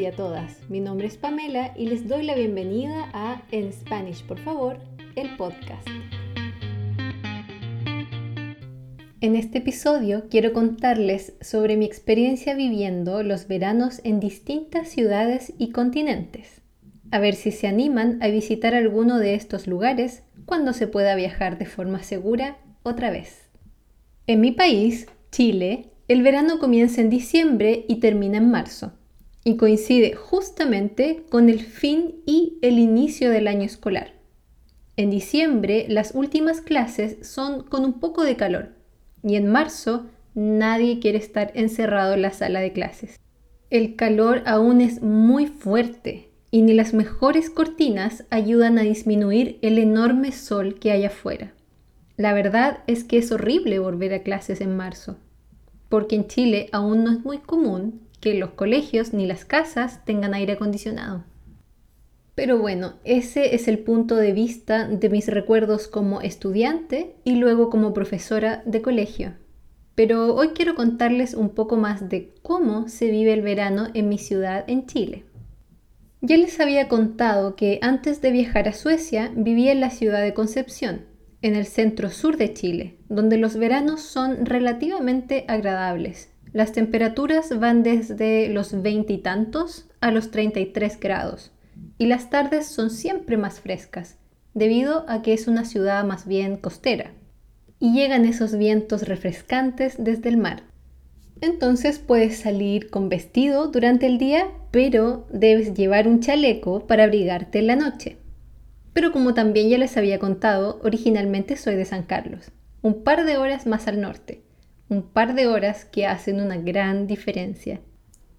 y a todas. Mi nombre es Pamela y les doy la bienvenida a En Spanish, por favor, el podcast. En este episodio quiero contarles sobre mi experiencia viviendo los veranos en distintas ciudades y continentes. A ver si se animan a visitar alguno de estos lugares cuando se pueda viajar de forma segura otra vez. En mi país, Chile, el verano comienza en diciembre y termina en marzo y coincide justamente con el fin y el inicio del año escolar. En diciembre las últimas clases son con un poco de calor y en marzo nadie quiere estar encerrado en la sala de clases. El calor aún es muy fuerte y ni las mejores cortinas ayudan a disminuir el enorme sol que hay afuera. La verdad es que es horrible volver a clases en marzo, porque en Chile aún no es muy común que los colegios ni las casas tengan aire acondicionado. Pero bueno, ese es el punto de vista de mis recuerdos como estudiante y luego como profesora de colegio. Pero hoy quiero contarles un poco más de cómo se vive el verano en mi ciudad en Chile. Ya les había contado que antes de viajar a Suecia vivía en la ciudad de Concepción, en el centro sur de Chile, donde los veranos son relativamente agradables las temperaturas van desde los veintitantos a los 33 grados y las tardes son siempre más frescas, debido a que es una ciudad más bien costera. Y llegan esos vientos refrescantes desde el mar. Entonces puedes salir con vestido durante el día, pero debes llevar un chaleco para abrigarte en la noche. Pero como también ya les había contado, originalmente soy de San Carlos, un par de horas más al norte un par de horas que hacen una gran diferencia.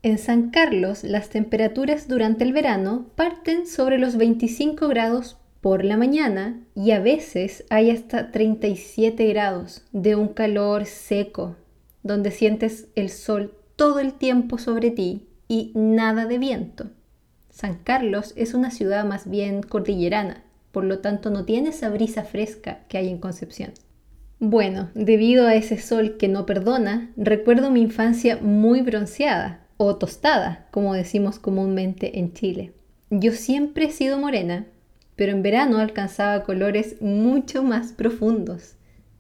En San Carlos las temperaturas durante el verano parten sobre los 25 grados por la mañana y a veces hay hasta 37 grados de un calor seco, donde sientes el sol todo el tiempo sobre ti y nada de viento. San Carlos es una ciudad más bien cordillerana, por lo tanto no tiene esa brisa fresca que hay en Concepción. Bueno, debido a ese sol que no perdona, recuerdo mi infancia muy bronceada o tostada, como decimos comúnmente en Chile. Yo siempre he sido morena, pero en verano alcanzaba colores mucho más profundos.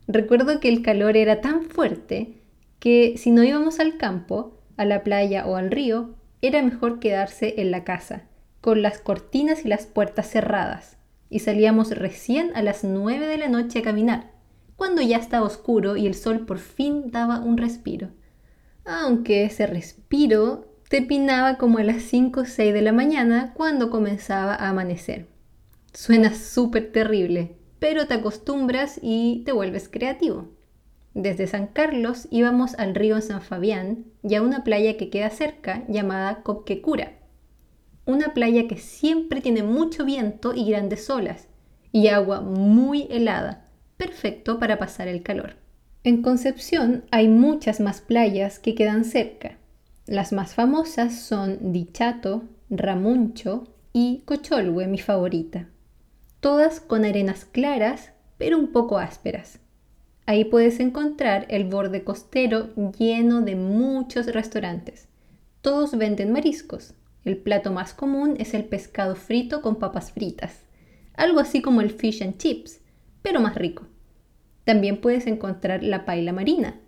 Recuerdo que el calor era tan fuerte que si no íbamos al campo, a la playa o al río, era mejor quedarse en la casa, con las cortinas y las puertas cerradas, y salíamos recién a las 9 de la noche a caminar cuando ya estaba oscuro y el sol por fin daba un respiro. Aunque ese respiro terminaba como a las 5 o 6 de la mañana cuando comenzaba a amanecer. Suena súper terrible, pero te acostumbras y te vuelves creativo. Desde San Carlos íbamos al río San Fabián y a una playa que queda cerca llamada Copquecura. Una playa que siempre tiene mucho viento y grandes olas y agua muy helada, perfecto para pasar el calor. En Concepción hay muchas más playas que quedan cerca. Las más famosas son Dichato, Ramuncho y Cocholhue, mi favorita. Todas con arenas claras, pero un poco ásperas. Ahí puedes encontrar el borde costero lleno de muchos restaurantes. Todos venden mariscos. El plato más común es el pescado frito con papas fritas, algo así como el fish and chips, pero más rico. También puedes encontrar la paila marina.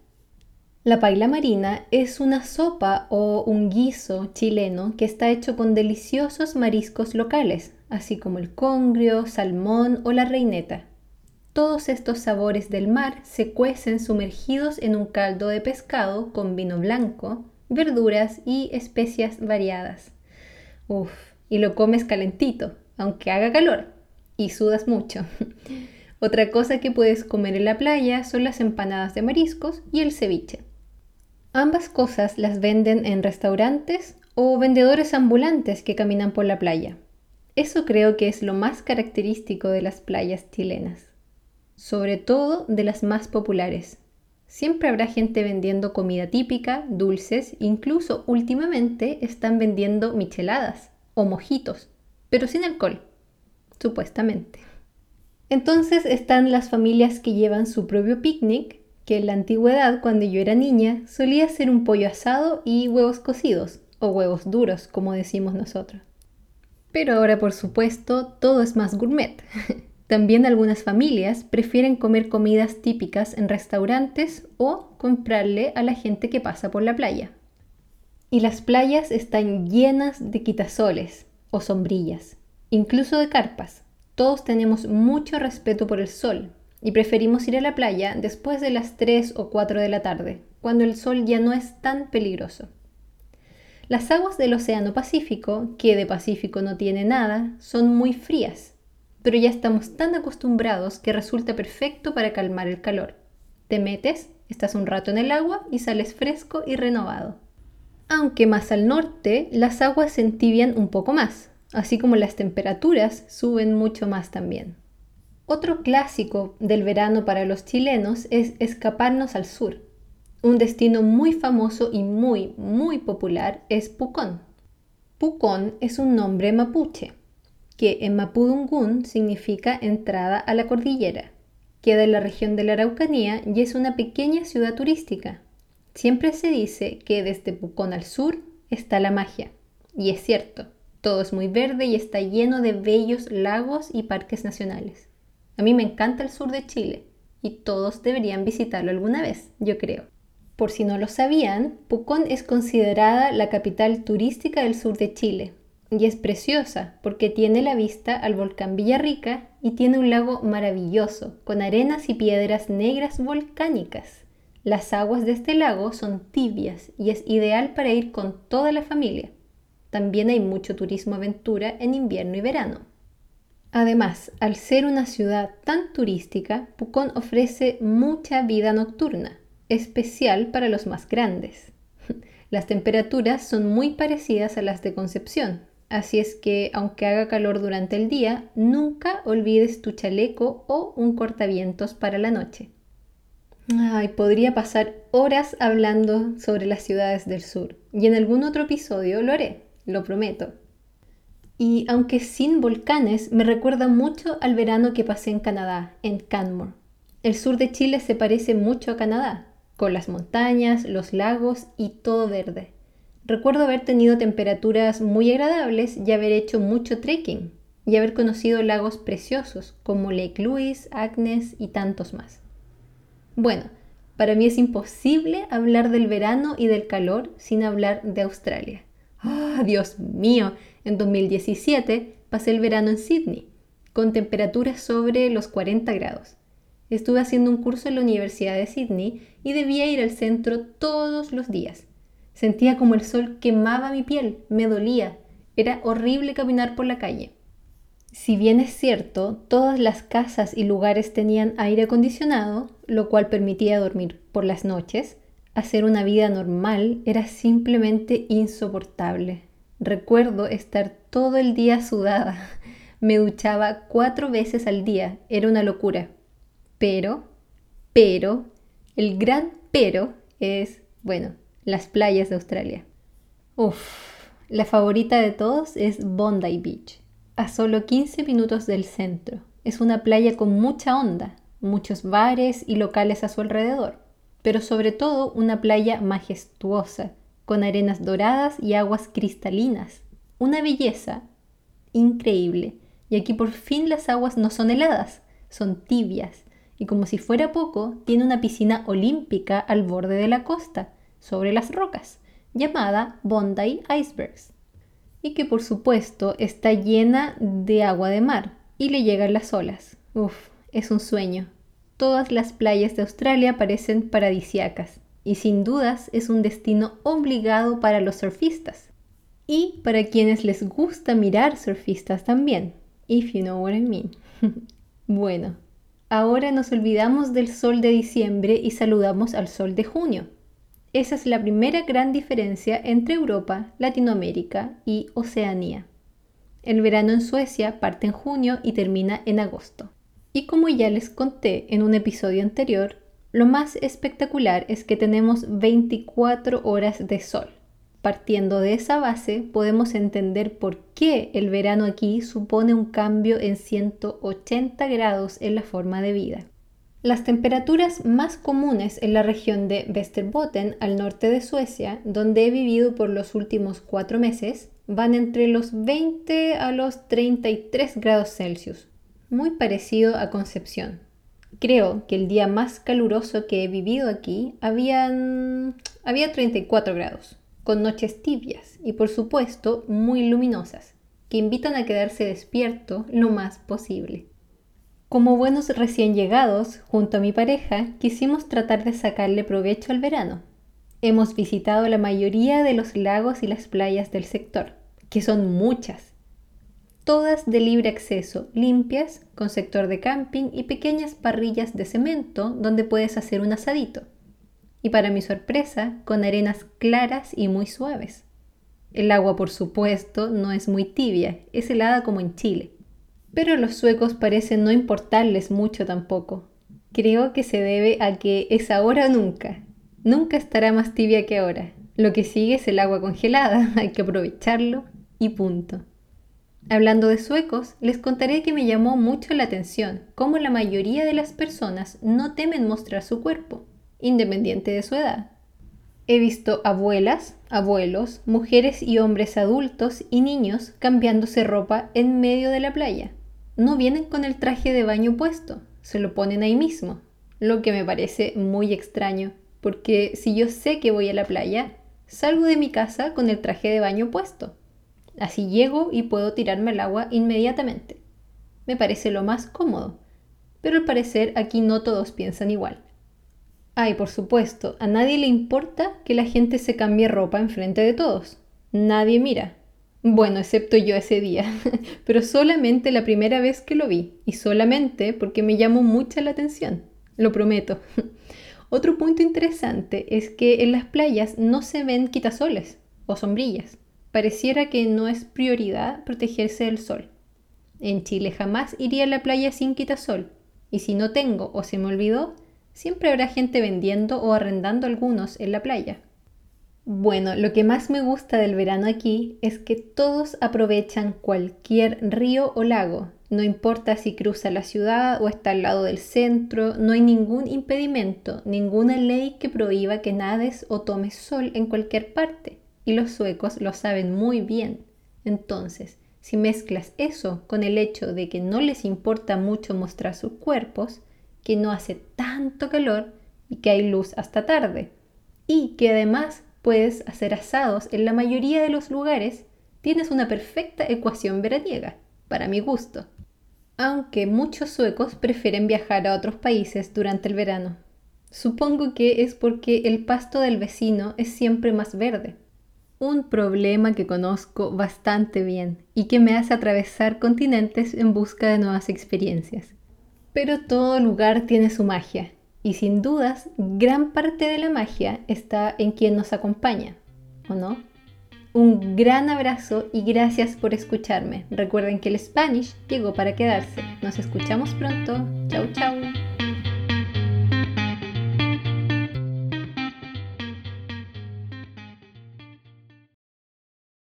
La paila marina es una sopa o un guiso chileno que está hecho con deliciosos mariscos locales, así como el congrio, salmón o la reineta. Todos estos sabores del mar se cuecen sumergidos en un caldo de pescado con vino blanco, verduras y especias variadas. Uf, y lo comes calentito, aunque haga calor, y sudas mucho. Otra cosa que puedes comer en la playa son las empanadas de mariscos y el ceviche. Ambas cosas las venden en restaurantes o vendedores ambulantes que caminan por la playa. Eso creo que es lo más característico de las playas chilenas, sobre todo de las más populares. Siempre habrá gente vendiendo comida típica, dulces, incluso últimamente están vendiendo micheladas o mojitos, pero sin alcohol, supuestamente. Entonces están las familias que llevan su propio picnic, que en la antigüedad, cuando yo era niña, solía ser un pollo asado y huevos cocidos, o huevos duros, como decimos nosotros. Pero ahora, por supuesto, todo es más gourmet. También algunas familias prefieren comer comidas típicas en restaurantes o comprarle a la gente que pasa por la playa. Y las playas están llenas de quitasoles o sombrillas, incluso de carpas. Todos tenemos mucho respeto por el sol y preferimos ir a la playa después de las 3 o 4 de la tarde, cuando el sol ya no es tan peligroso. Las aguas del Océano Pacífico, que de Pacífico no tiene nada, son muy frías, pero ya estamos tan acostumbrados que resulta perfecto para calmar el calor. Te metes, estás un rato en el agua y sales fresco y renovado. Aunque más al norte, las aguas se entibian un poco más, así como las temperaturas suben mucho más también. Otro clásico del verano para los chilenos es escaparnos al sur, un destino muy famoso y muy, muy popular es Pucón. Pucón es un nombre mapuche, que en mapudungún significa entrada a la cordillera. Queda en la región de la Araucanía y es una pequeña ciudad turística. Siempre se dice que desde Pucón al sur está la magia. Y es cierto, todo es muy verde y está lleno de bellos lagos y parques nacionales. A mí me encanta el sur de Chile y todos deberían visitarlo alguna vez, yo creo. Por si no lo sabían, Pucón es considerada la capital turística del sur de Chile y es preciosa porque tiene la vista al volcán Villarrica y tiene un lago maravilloso con arenas y piedras negras volcánicas. Las aguas de este lago son tibias y es ideal para ir con toda la familia. También hay mucho turismo aventura en invierno y verano. Además, al ser una ciudad tan turística, Pucón ofrece mucha vida nocturna especial para los más grandes. Las temperaturas son muy parecidas a las de Concepción, así es que aunque haga calor durante el día, nunca olvides tu chaleco o un cortavientos para la noche. Ay, podría pasar horas hablando sobre las ciudades del sur y en algún otro episodio lo haré, lo prometo. Y aunque sin volcanes, me recuerda mucho al verano que pasé en Canadá, en Canmore. El sur de Chile se parece mucho a Canadá, con las montañas, los lagos y todo verde. Recuerdo haber tenido temperaturas muy agradables y haber hecho mucho trekking y haber conocido lagos preciosos como Lake Louise, Agnes y tantos más. Bueno, para mí es imposible hablar del verano y del calor sin hablar de Australia. ¡Ah, Dios mío! En 2017 pasé el verano en Sydney, con temperaturas sobre los 40 grados. Estuve haciendo un curso en la Universidad de Sydney y debía ir al centro todos los días. Sentía como el sol quemaba mi piel, me dolía. Era horrible caminar por la calle. Si bien es cierto, todas las casas y lugares tenían aire acondicionado, lo cual permitía dormir por las noches, hacer una vida normal era simplemente insoportable. Recuerdo estar todo el día sudada. Me duchaba cuatro veces al día. Era una locura. Pero, pero, el gran pero es, bueno, las playas de Australia. Uf, la favorita de todos es Bondi Beach, a solo 15 minutos del centro. Es una playa con mucha onda, muchos bares y locales a su alrededor, pero sobre todo una playa majestuosa, con arenas doradas y aguas cristalinas. Una belleza increíble. Y aquí por fin las aguas no son heladas, son tibias, y como si fuera poco, tiene una piscina olímpica al borde de la costa, sobre las rocas, llamada Bondi Icebergs, y que por supuesto está llena de agua de mar y le llegan las olas. Uf, es un sueño. Todas las playas de Australia parecen paradisiacas y sin dudas es un destino obligado para los surfistas y para quienes les gusta mirar surfistas también, if you know what I mean. bueno, Ahora nos olvidamos del sol de diciembre y saludamos al sol de junio. Esa es la primera gran diferencia entre Europa, Latinoamérica y Oceanía. El verano en Suecia parte en junio y termina en agosto. Y como ya les conté en un episodio anterior, lo más espectacular es que tenemos 24 horas de sol. Partiendo de esa base, podemos entender por qué el verano aquí supone un cambio en 180 grados en la forma de vida. Las temperaturas más comunes en la región de Västerbotten, al norte de Suecia, donde he vivido por los últimos cuatro meses, van entre los 20 a los 33 grados Celsius, muy parecido a Concepción. Creo que el día más caluroso que he vivido aquí habían, había 34 grados, con noches tibias y por supuesto muy luminosas, que invitan a quedarse despierto lo más posible. Como buenos recién llegados, junto a mi pareja, quisimos tratar de sacarle provecho al verano. Hemos visitado la mayoría de los lagos y las playas del sector, que son muchas. Todas de libre acceso, limpias, con sector de camping y pequeñas parrillas de cemento donde puedes hacer un asadito. Y para mi sorpresa, con arenas claras y muy suaves. El agua, por supuesto, no es muy tibia, es helada como en Chile pero a los suecos parecen no importarles mucho tampoco. Creo que se debe a que es ahora o nunca. Nunca estará más tibia que ahora. Lo que sigue es el agua congelada, hay que aprovecharlo y punto. Hablando de suecos, les contaré que me llamó mucho la atención cómo la mayoría de las personas no temen mostrar su cuerpo, independiente de su edad. He visto abuelas, abuelos, mujeres y hombres adultos y niños cambiándose ropa en medio de la playa no vienen con el traje de baño puesto, se lo ponen ahí mismo, lo que me parece muy extraño, porque si yo sé que voy a la playa, salgo de mi casa con el traje de baño puesto. Así llego y puedo tirarme al agua inmediatamente. Me parece lo más cómodo, pero al parecer aquí no todos piensan igual. Ay, por supuesto, a nadie le importa que la gente se cambie ropa enfrente de todos. Nadie mira, bueno, excepto yo ese día, pero solamente la primera vez que lo vi y solamente porque me llamó mucha la atención, lo prometo. Otro punto interesante es que en las playas no se ven quitasoles o sombrillas. Pareciera que no es prioridad protegerse del sol. En Chile jamás iría a la playa sin quitasol y si no tengo o se me olvidó, siempre habrá gente vendiendo o arrendando algunos en la playa. Bueno, lo que más me gusta del verano aquí es que todos aprovechan cualquier río o lago. No importa si cruza la ciudad o está al lado del centro, no hay ningún impedimento, ninguna ley que prohíba que nades o tomes sol en cualquier parte. Y los suecos lo saben muy bien. Entonces, si mezclas eso con el hecho de que no les importa mucho mostrar sus cuerpos, que no hace tanto calor y que hay luz hasta tarde, y que además puedes hacer asados en la mayoría de los lugares, tienes una perfecta ecuación veraniega, para mi gusto. Aunque muchos suecos prefieren viajar a otros países durante el verano. Supongo que es porque el pasto del vecino es siempre más verde. Un problema que conozco bastante bien y que me hace atravesar continentes en busca de nuevas experiencias. Pero todo lugar tiene su magia y sin dudas, gran parte de la magia está en quien nos acompaña, ¿o no? Un gran abrazo y gracias por escucharme. Recuerden que el Spanish llegó para quedarse. Nos escuchamos pronto. Chau, chau.